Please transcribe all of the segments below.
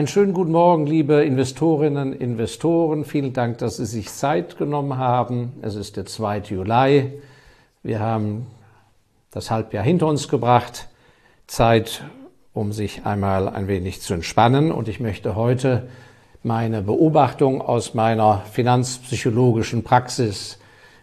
Einen schönen guten Morgen, liebe Investorinnen, Investoren. Vielen Dank, dass Sie sich Zeit genommen haben. Es ist der 2. Juli. Wir haben das Halbjahr hinter uns gebracht. Zeit, um sich einmal ein wenig zu entspannen. Und ich möchte heute meine Beobachtung aus meiner finanzpsychologischen Praxis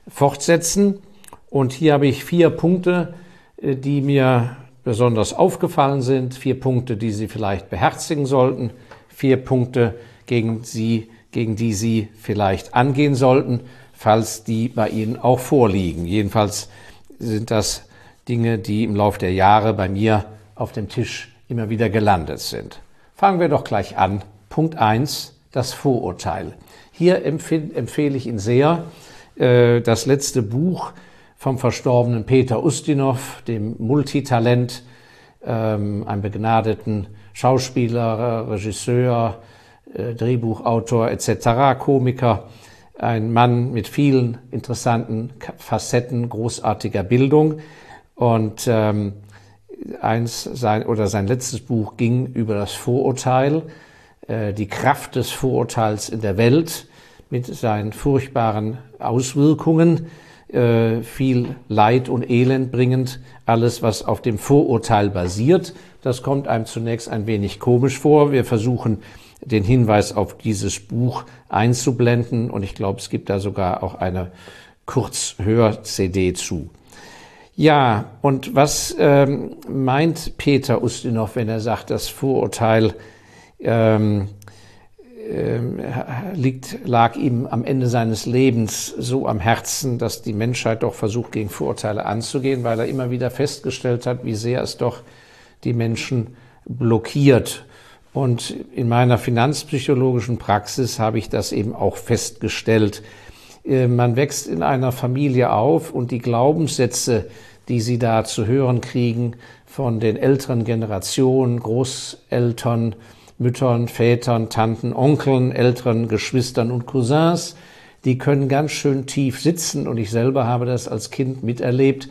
fortsetzen. Und hier habe ich vier Punkte, äh, die mir besonders aufgefallen sind, vier Punkte, die Sie vielleicht beherzigen sollten, vier Punkte, gegen, Sie, gegen die Sie vielleicht angehen sollten, falls die bei Ihnen auch vorliegen. Jedenfalls sind das Dinge, die im Laufe der Jahre bei mir auf dem Tisch immer wieder gelandet sind. Fangen wir doch gleich an. Punkt eins: das Vorurteil. Hier empfehle ich Ihnen sehr äh, das letzte Buch vom verstorbenen Peter Ustinov, dem Multitalent, ähm, einem begnadeten Schauspieler, Regisseur, äh, Drehbuchautor etc., Komiker, ein Mann mit vielen interessanten Facetten großartiger Bildung. Und ähm, eins sein oder sein letztes Buch ging über das Vorurteil, äh, die Kraft des Vorurteils in der Welt mit seinen furchtbaren Auswirkungen äh, viel Leid und Elend bringend, alles, was auf dem Vorurteil basiert. Das kommt einem zunächst ein wenig komisch vor. Wir versuchen den Hinweis auf dieses Buch einzublenden und ich glaube, es gibt da sogar auch eine Kurzhör-CD zu. Ja, und was ähm, meint Peter Ustinov, wenn er sagt, das Vorurteil ähm, liegt, lag ihm am Ende seines Lebens so am Herzen, dass die Menschheit doch versucht, gegen Vorurteile anzugehen, weil er immer wieder festgestellt hat, wie sehr es doch die Menschen blockiert. Und in meiner finanzpsychologischen Praxis habe ich das eben auch festgestellt. Äh, man wächst in einer Familie auf und die Glaubenssätze, die sie da zu hören kriegen von den älteren Generationen, Großeltern, Müttern, Vätern, Tanten, Onkeln, älteren Geschwistern und Cousins. Die können ganz schön tief sitzen und ich selber habe das als Kind miterlebt,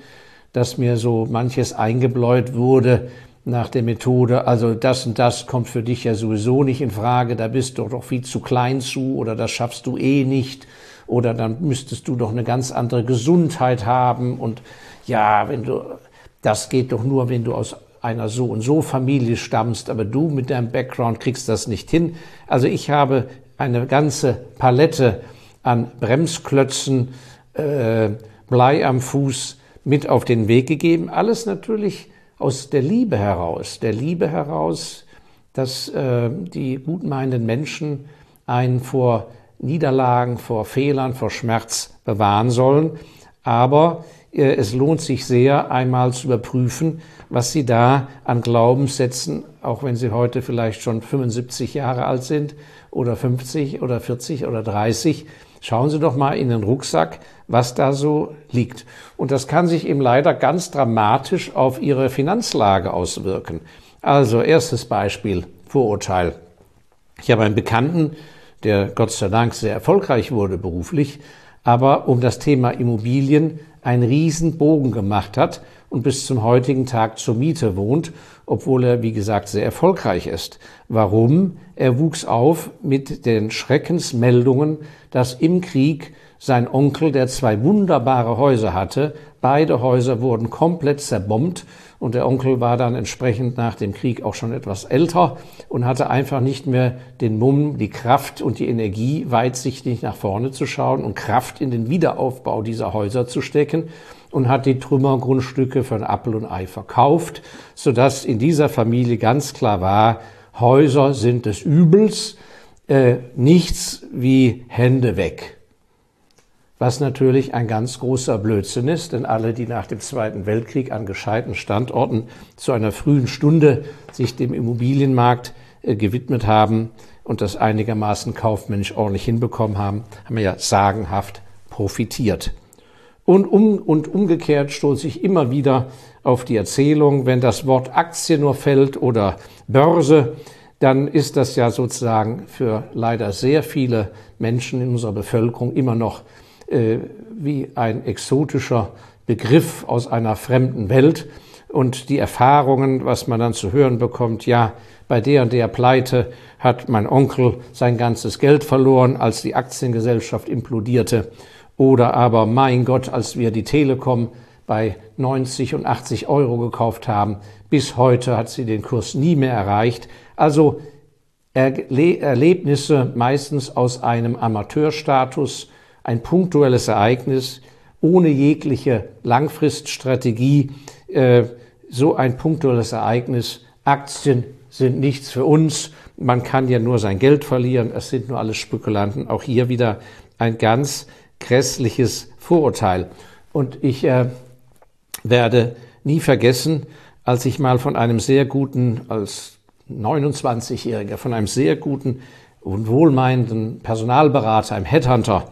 dass mir so manches eingebläut wurde nach der Methode, also das und das kommt für dich ja sowieso nicht in Frage, da bist du doch viel zu klein zu oder das schaffst du eh nicht oder dann müsstest du doch eine ganz andere Gesundheit haben und ja, wenn du, das geht doch nur, wenn du aus einer so und so Familie stammst, aber du mit deinem Background kriegst das nicht hin. Also ich habe eine ganze Palette an Bremsklötzen, äh, Blei am Fuß mit auf den Weg gegeben. Alles natürlich aus der Liebe heraus, der Liebe heraus, dass äh, die gutmeinenden Menschen einen vor Niederlagen, vor Fehlern, vor Schmerz bewahren sollen. Aber äh, es lohnt sich sehr, einmal zu überprüfen, was Sie da an Glaubenssätzen, auch wenn Sie heute vielleicht schon 75 Jahre alt sind oder 50 oder 40 oder 30, schauen Sie doch mal in den Rucksack, was da so liegt. Und das kann sich eben leider ganz dramatisch auf Ihre Finanzlage auswirken. Also erstes Beispiel, Vorurteil. Ich habe einen Bekannten, der Gott sei Dank sehr erfolgreich wurde beruflich, aber um das Thema Immobilien einen riesen Bogen gemacht hat und bis zum heutigen Tag zur Miete wohnt, obwohl er, wie gesagt, sehr erfolgreich ist. Warum? Er wuchs auf mit den Schreckensmeldungen, dass im Krieg sein Onkel, der zwei wunderbare Häuser hatte, beide Häuser wurden komplett zerbombt und der Onkel war dann entsprechend nach dem Krieg auch schon etwas älter und hatte einfach nicht mehr den Mumm, die Kraft und die Energie, weitsichtig nach vorne zu schauen und Kraft in den Wiederaufbau dieser Häuser zu stecken und hat die Trümmergrundstücke ein Appel und Ei verkauft, sodass in dieser Familie ganz klar war, Häuser sind des Übels, äh, nichts wie Hände weg. Was natürlich ein ganz großer Blödsinn ist, denn alle, die nach dem Zweiten Weltkrieg an gescheiten Standorten zu einer frühen Stunde sich dem Immobilienmarkt äh, gewidmet haben und das einigermaßen kaufmännisch ordentlich hinbekommen haben, haben ja sagenhaft profitiert. Und, um, und umgekehrt stoße ich immer wieder auf die Erzählung, wenn das Wort Aktie nur fällt oder Börse, dann ist das ja sozusagen für leider sehr viele Menschen in unserer Bevölkerung immer noch äh, wie ein exotischer Begriff aus einer fremden Welt. und die Erfahrungen, was man dann zu hören bekommt, ja, bei der und der Pleite hat mein Onkel sein ganzes Geld verloren, als die Aktiengesellschaft implodierte. Oder aber, mein Gott, als wir die Telekom bei 90 und 80 Euro gekauft haben, bis heute hat sie den Kurs nie mehr erreicht. Also Erle Erlebnisse meistens aus einem Amateurstatus, ein punktuelles Ereignis, ohne jegliche Langfriststrategie, äh, so ein punktuelles Ereignis. Aktien sind nichts für uns. Man kann ja nur sein Geld verlieren. Es sind nur alles Spekulanten. Auch hier wieder ein ganz grässliches Vorurteil. Und ich äh, werde nie vergessen, als ich mal von einem sehr guten, als 29-Jähriger, von einem sehr guten und wohlmeinenden Personalberater, einem Headhunter,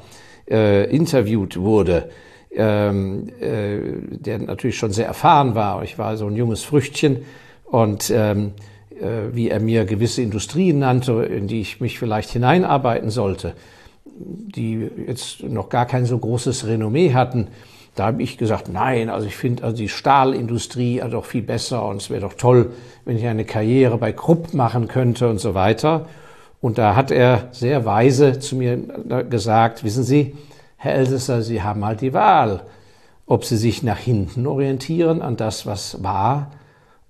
äh, interviewt wurde, ähm, äh, der natürlich schon sehr erfahren war. Ich war so ein junges Früchtchen und ähm, äh, wie er mir gewisse Industrien nannte, in die ich mich vielleicht hineinarbeiten sollte, die jetzt noch gar kein so großes Renommee hatten. Da habe ich gesagt, nein, also ich finde also die Stahlindustrie doch viel besser und es wäre doch toll, wenn ich eine Karriere bei Krupp machen könnte und so weiter. Und da hat er sehr weise zu mir gesagt, wissen Sie, Herr Elsässer, Sie haben halt die Wahl, ob Sie sich nach hinten orientieren an das, was war,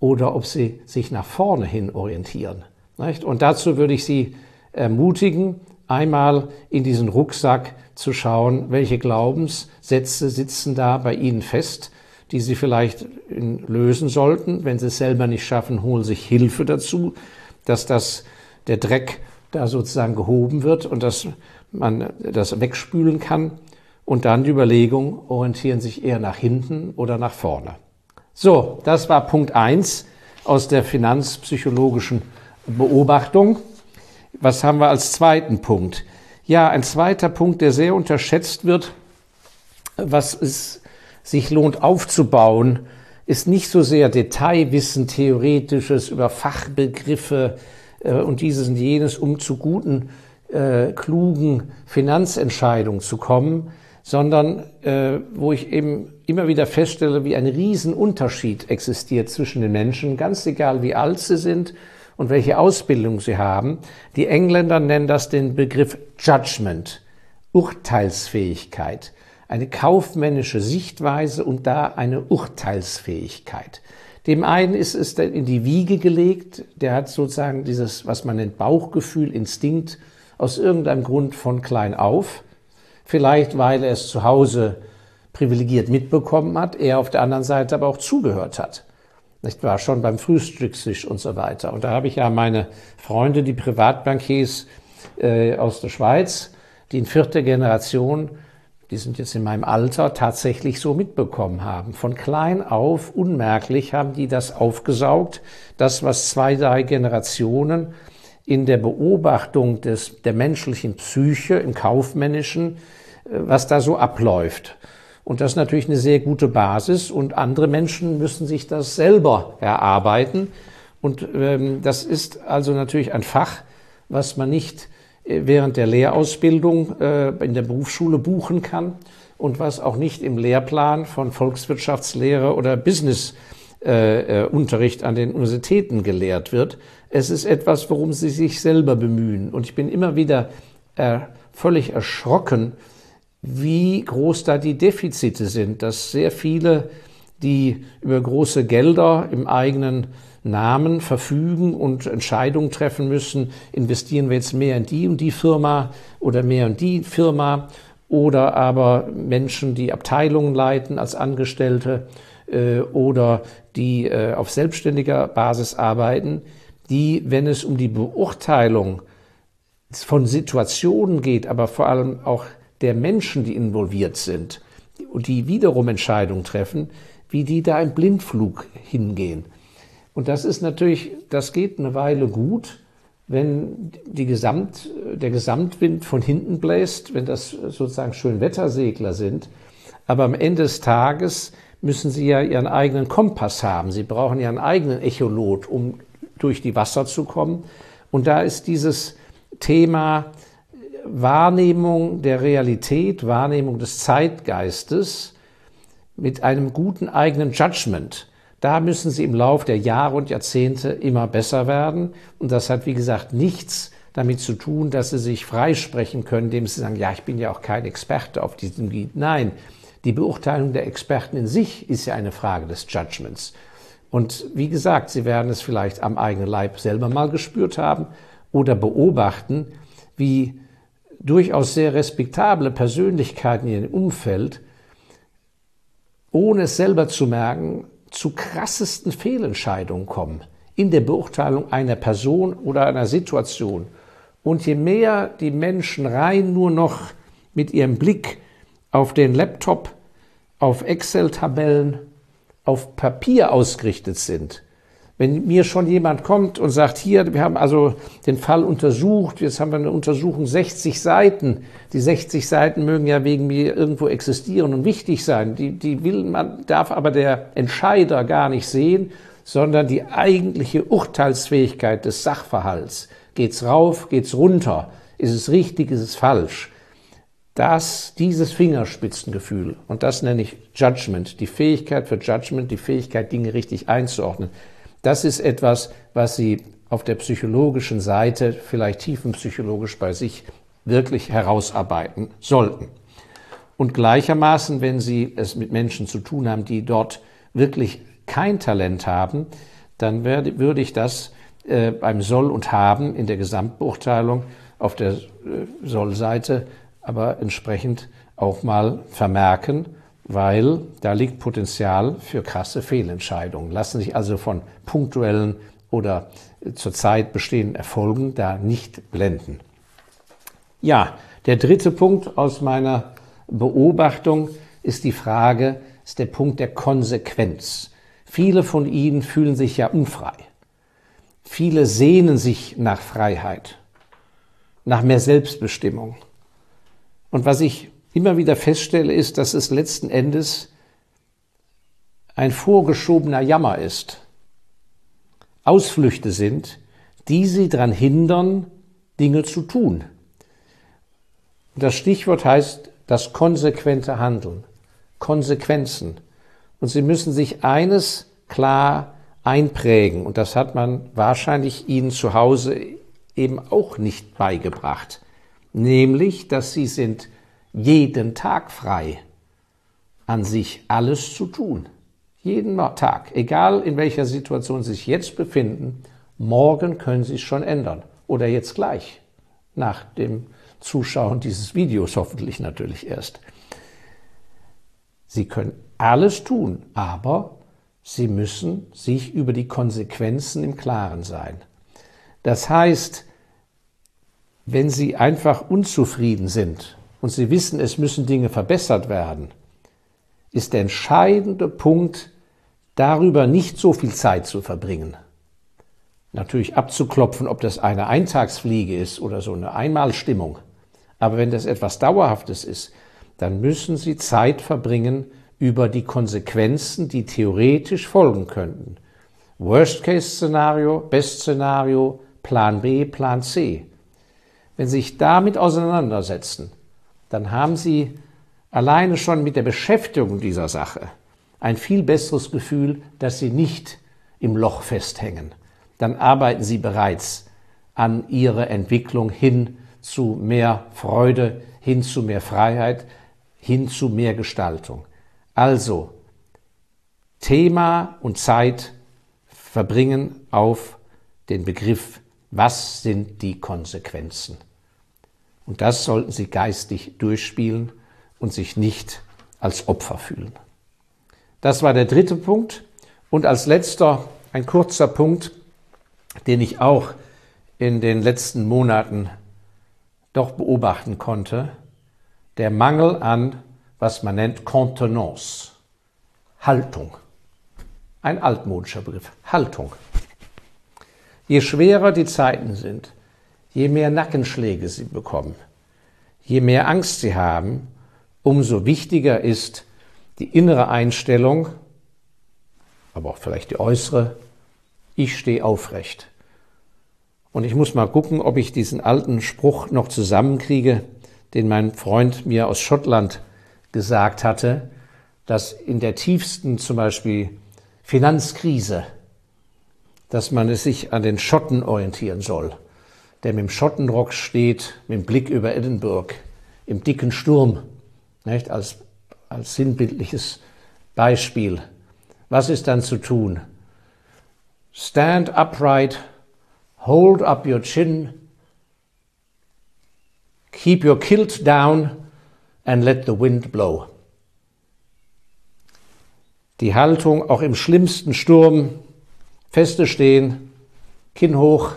oder ob Sie sich nach vorne hin orientieren. Und dazu würde ich Sie ermutigen, einmal in diesen Rucksack zu schauen, welche Glaubenssätze sitzen da bei Ihnen fest, die Sie vielleicht lösen sollten. Wenn Sie es selber nicht schaffen, holen Sie sich Hilfe dazu, dass das, der Dreck da sozusagen gehoben wird und dass man das wegspülen kann. Und dann die Überlegung, orientieren sich eher nach hinten oder nach vorne. So, das war Punkt eins aus der finanzpsychologischen Beobachtung. Was haben wir als zweiten Punkt? Ja, ein zweiter Punkt, der sehr unterschätzt wird, was es sich lohnt aufzubauen, ist nicht so sehr Detailwissen, Theoretisches über Fachbegriffe äh, und dieses und jenes, um zu guten, äh, klugen Finanzentscheidungen zu kommen, sondern äh, wo ich eben immer wieder feststelle, wie ein Riesenunterschied existiert zwischen den Menschen, ganz egal wie alt sie sind und welche Ausbildung sie haben. Die Engländer nennen das den Begriff Judgment, Urteilsfähigkeit, eine kaufmännische Sichtweise und da eine Urteilsfähigkeit. Dem einen ist es in die Wiege gelegt, der hat sozusagen dieses, was man nennt, Bauchgefühl, Instinkt, aus irgendeinem Grund von klein auf. Vielleicht, weil er es zu Hause privilegiert mitbekommen hat, er auf der anderen Seite aber auch zugehört hat. Nicht wahr? Schon beim Frühstückstisch und so weiter. Und da habe ich ja meine Freunde, die Privatbankiers äh, aus der Schweiz, die in vierter Generation, die sind jetzt in meinem Alter, tatsächlich so mitbekommen haben. Von klein auf, unmerklich, haben die das aufgesaugt. Das, was zwei, drei Generationen in der Beobachtung des, der menschlichen Psyche, im kaufmännischen, äh, was da so abläuft. Und das ist natürlich eine sehr gute Basis und andere Menschen müssen sich das selber erarbeiten. Und ähm, das ist also natürlich ein Fach, was man nicht während der Lehrausbildung äh, in der Berufsschule buchen kann und was auch nicht im Lehrplan von Volkswirtschaftslehre oder Businessunterricht äh, äh an den Universitäten gelehrt wird, es ist etwas, worum sie sich selber bemühen. Und ich bin immer wieder äh, völlig erschrocken, wie groß da die Defizite sind, dass sehr viele, die über große Gelder im eigenen Namen verfügen und Entscheidungen treffen müssen, investieren wir jetzt mehr in die und die Firma oder mehr in die Firma oder aber Menschen, die Abteilungen leiten als Angestellte äh, oder die äh, auf selbstständiger Basis arbeiten, die, wenn es um die Beurteilung von Situationen geht, aber vor allem auch der Menschen, die involviert sind und die wiederum Entscheidungen treffen, wie die da im Blindflug hingehen. Und das ist natürlich, das geht eine Weile gut, wenn die Gesamt, der Gesamtwind von hinten bläst, wenn das sozusagen Schönwettersegler sind. Aber am Ende des Tages müssen sie ja ihren eigenen Kompass haben. Sie brauchen einen eigenen Echolot, um durch die Wasser zu kommen. Und da ist dieses Thema Wahrnehmung der Realität, Wahrnehmung des Zeitgeistes mit einem guten eigenen Judgment. Da müssen sie im Lauf der Jahre und Jahrzehnte immer besser werden. Und das hat, wie gesagt, nichts damit zu tun, dass sie sich freisprechen können, indem sie sagen, ja, ich bin ja auch kein Experte auf diesem Gebiet. Nein, die Beurteilung der Experten in sich ist ja eine Frage des Judgments. Und wie gesagt, Sie werden es vielleicht am eigenen Leib selber mal gespürt haben oder beobachten, wie durchaus sehr respektable Persönlichkeiten in ihrem Umfeld, ohne es selber zu merken, zu krassesten Fehlentscheidungen kommen in der Beurteilung einer Person oder einer Situation. Und je mehr die Menschen rein nur noch mit ihrem Blick auf den Laptop, auf Excel-Tabellen, auf Papier ausgerichtet sind, wenn mir schon jemand kommt und sagt, hier, wir haben also den Fall untersucht, jetzt haben wir eine Untersuchung 60 Seiten. Die 60 Seiten mögen ja wegen mir irgendwo existieren und wichtig sein. Die, die will man, darf aber der Entscheider gar nicht sehen, sondern die eigentliche Urteilsfähigkeit des Sachverhalts. Geht's rauf, geht's runter? Ist es richtig, ist es falsch? Das, dieses Fingerspitzengefühl, und das nenne ich Judgment, die Fähigkeit für Judgment, die Fähigkeit, Dinge richtig einzuordnen, das ist etwas, was Sie auf der psychologischen Seite, vielleicht tiefenpsychologisch bei sich, wirklich herausarbeiten sollten. Und gleichermaßen, wenn Sie es mit Menschen zu tun haben, die dort wirklich kein Talent haben, dann werde, würde ich das äh, beim Soll und Haben in der Gesamtbeurteilung auf der äh, Soll-Seite aber entsprechend auch mal vermerken weil da liegt Potenzial für krasse Fehlentscheidungen. Lassen sich also von punktuellen oder zurzeit bestehenden Erfolgen da nicht blenden. Ja, der dritte Punkt aus meiner Beobachtung ist die Frage, ist der Punkt der Konsequenz. Viele von Ihnen fühlen sich ja unfrei. Viele sehnen sich nach Freiheit, nach mehr Selbstbestimmung. Und was ich immer wieder feststelle, ist, dass es letzten Endes ein vorgeschobener Jammer ist. Ausflüchte sind, die sie daran hindern, Dinge zu tun. Das Stichwort heißt das konsequente Handeln, Konsequenzen. Und sie müssen sich eines klar einprägen, und das hat man wahrscheinlich ihnen zu Hause eben auch nicht beigebracht, nämlich, dass sie sind jeden Tag frei, an sich alles zu tun. Jeden Tag, egal in welcher Situation Sie sich jetzt befinden, morgen können Sie es schon ändern. Oder jetzt gleich, nach dem Zuschauen dieses Videos hoffentlich natürlich erst. Sie können alles tun, aber Sie müssen sich über die Konsequenzen im Klaren sein. Das heißt, wenn Sie einfach unzufrieden sind und Sie wissen, es müssen Dinge verbessert werden, ist der entscheidende Punkt, darüber nicht so viel Zeit zu verbringen. Natürlich abzuklopfen, ob das eine Eintagsfliege ist oder so eine Einmalstimmung. Aber wenn das etwas Dauerhaftes ist, dann müssen Sie Zeit verbringen über die Konsequenzen, die theoretisch folgen könnten. Worst-Case-Szenario, Best-Szenario, Plan B, Plan C. Wenn Sie sich damit auseinandersetzen, dann haben Sie alleine schon mit der Beschäftigung dieser Sache ein viel besseres Gefühl, dass Sie nicht im Loch festhängen. Dann arbeiten Sie bereits an Ihrer Entwicklung hin zu mehr Freude, hin zu mehr Freiheit, hin zu mehr Gestaltung. Also Thema und Zeit verbringen auf den Begriff, was sind die Konsequenzen? Und das sollten Sie geistig durchspielen und sich nicht als Opfer fühlen. Das war der dritte Punkt. Und als letzter ein kurzer Punkt, den ich auch in den letzten Monaten doch beobachten konnte, der Mangel an, was man nennt, Contenance, Haltung. Ein altmodischer Begriff, Haltung. Je schwerer die Zeiten sind, je mehr Nackenschläge sie bekommen, je mehr Angst sie haben, umso wichtiger ist die innere Einstellung, aber auch vielleicht die äußere, ich stehe aufrecht. Und ich muss mal gucken, ob ich diesen alten Spruch noch zusammenkriege, den mein Freund mir aus Schottland gesagt hatte, dass in der tiefsten zum Beispiel Finanzkrise, dass man es sich an den Schotten orientieren soll, der mit dem Schottenrock steht, mit dem Blick über Edinburgh, im dicken Sturm, nicht? Als, als sinnbildliches Beispiel. Was ist dann zu tun? Stand upright, hold up your chin, keep your kilt down and let the wind blow. Die Haltung auch im schlimmsten Sturm, feste stehen, Kinn hoch,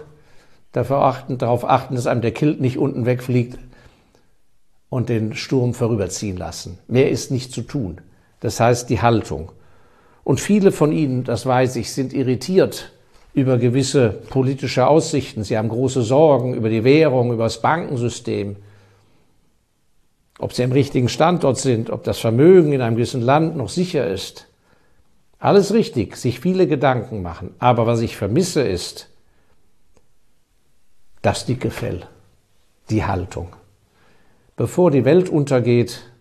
dafür achten, darauf achten, dass einem der Kilt nicht unten wegfliegt und den Sturm vorüberziehen lassen. Mehr ist nicht zu tun. Das heißt die Haltung. Und viele von Ihnen, das weiß ich, sind irritiert über gewisse politische Aussichten. Sie haben große Sorgen über die Währung, über das Bankensystem, ob sie am richtigen Standort sind, ob das Vermögen in einem gewissen Land noch sicher ist. Alles richtig, sich viele Gedanken machen. Aber was ich vermisse ist das dicke Fell, die Haltung. Bevor die Welt untergeht,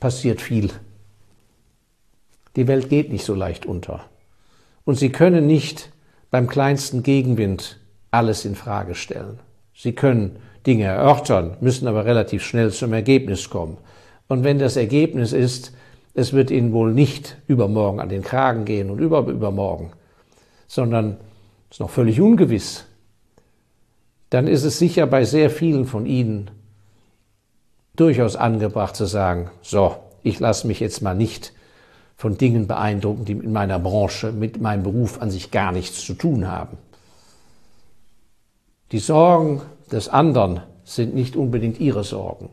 passiert viel. Die Welt geht nicht so leicht unter. Und Sie können nicht beim kleinsten Gegenwind alles in Frage stellen. Sie können Dinge erörtern, müssen aber relativ schnell zum Ergebnis kommen. Und wenn das Ergebnis ist, es wird Ihnen wohl nicht übermorgen an den Kragen gehen und über, übermorgen, sondern es ist noch völlig ungewiss, dann ist es sicher bei sehr vielen von Ihnen durchaus angebracht zu sagen, so, ich lasse mich jetzt mal nicht von Dingen beeindrucken, die mit meiner Branche, mit meinem Beruf an sich gar nichts zu tun haben. Die Sorgen des anderen sind nicht unbedingt ihre Sorgen.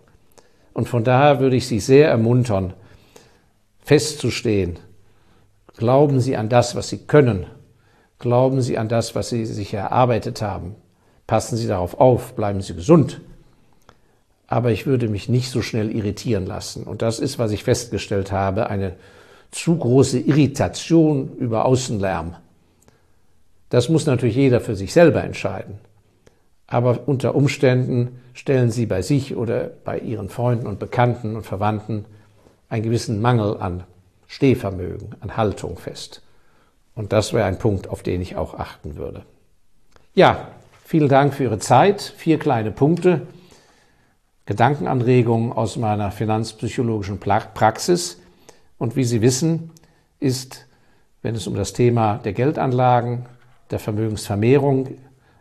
Und von daher würde ich Sie sehr ermuntern, festzustehen. Glauben Sie an das, was Sie können. Glauben Sie an das, was Sie sich erarbeitet haben. Passen Sie darauf auf, bleiben Sie gesund. Aber ich würde mich nicht so schnell irritieren lassen. Und das ist, was ich festgestellt habe, eine zu große Irritation über Außenlärm. Das muss natürlich jeder für sich selber entscheiden. Aber unter Umständen stellen Sie bei sich oder bei Ihren Freunden und Bekannten und Verwandten einen gewissen Mangel an Stehvermögen, an Haltung fest. Und das wäre ein Punkt, auf den ich auch achten würde. Ja, vielen Dank für Ihre Zeit. Vier kleine Punkte. Gedankenanregungen aus meiner finanzpsychologischen Praxis. Und wie Sie wissen, ist, wenn es um das Thema der Geldanlagen, der Vermögensvermehrung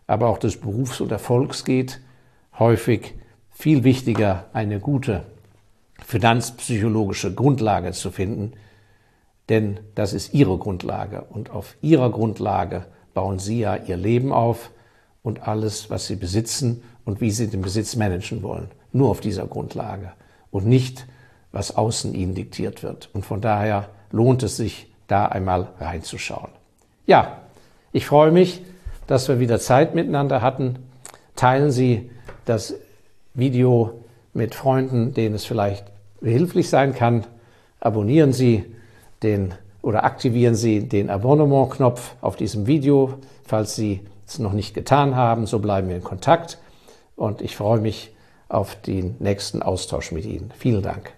aber auch des Berufs und Erfolgs geht, häufig viel wichtiger, eine gute finanzpsychologische Grundlage zu finden, denn das ist Ihre Grundlage und auf Ihrer Grundlage bauen Sie ja Ihr Leben auf und alles, was Sie besitzen und wie Sie den Besitz managen wollen. Nur auf dieser Grundlage und nicht, was außen Ihnen diktiert wird. Und von daher lohnt es sich, da einmal reinzuschauen. Ja, ich freue mich, dass wir wieder Zeit miteinander hatten. Teilen Sie das Video mit Freunden, denen es vielleicht behilflich sein kann. Abonnieren Sie den oder aktivieren Sie den Abonnement-Knopf auf diesem Video, falls Sie es noch nicht getan haben. So bleiben wir in Kontakt und ich freue mich auf den nächsten Austausch mit Ihnen. Vielen Dank.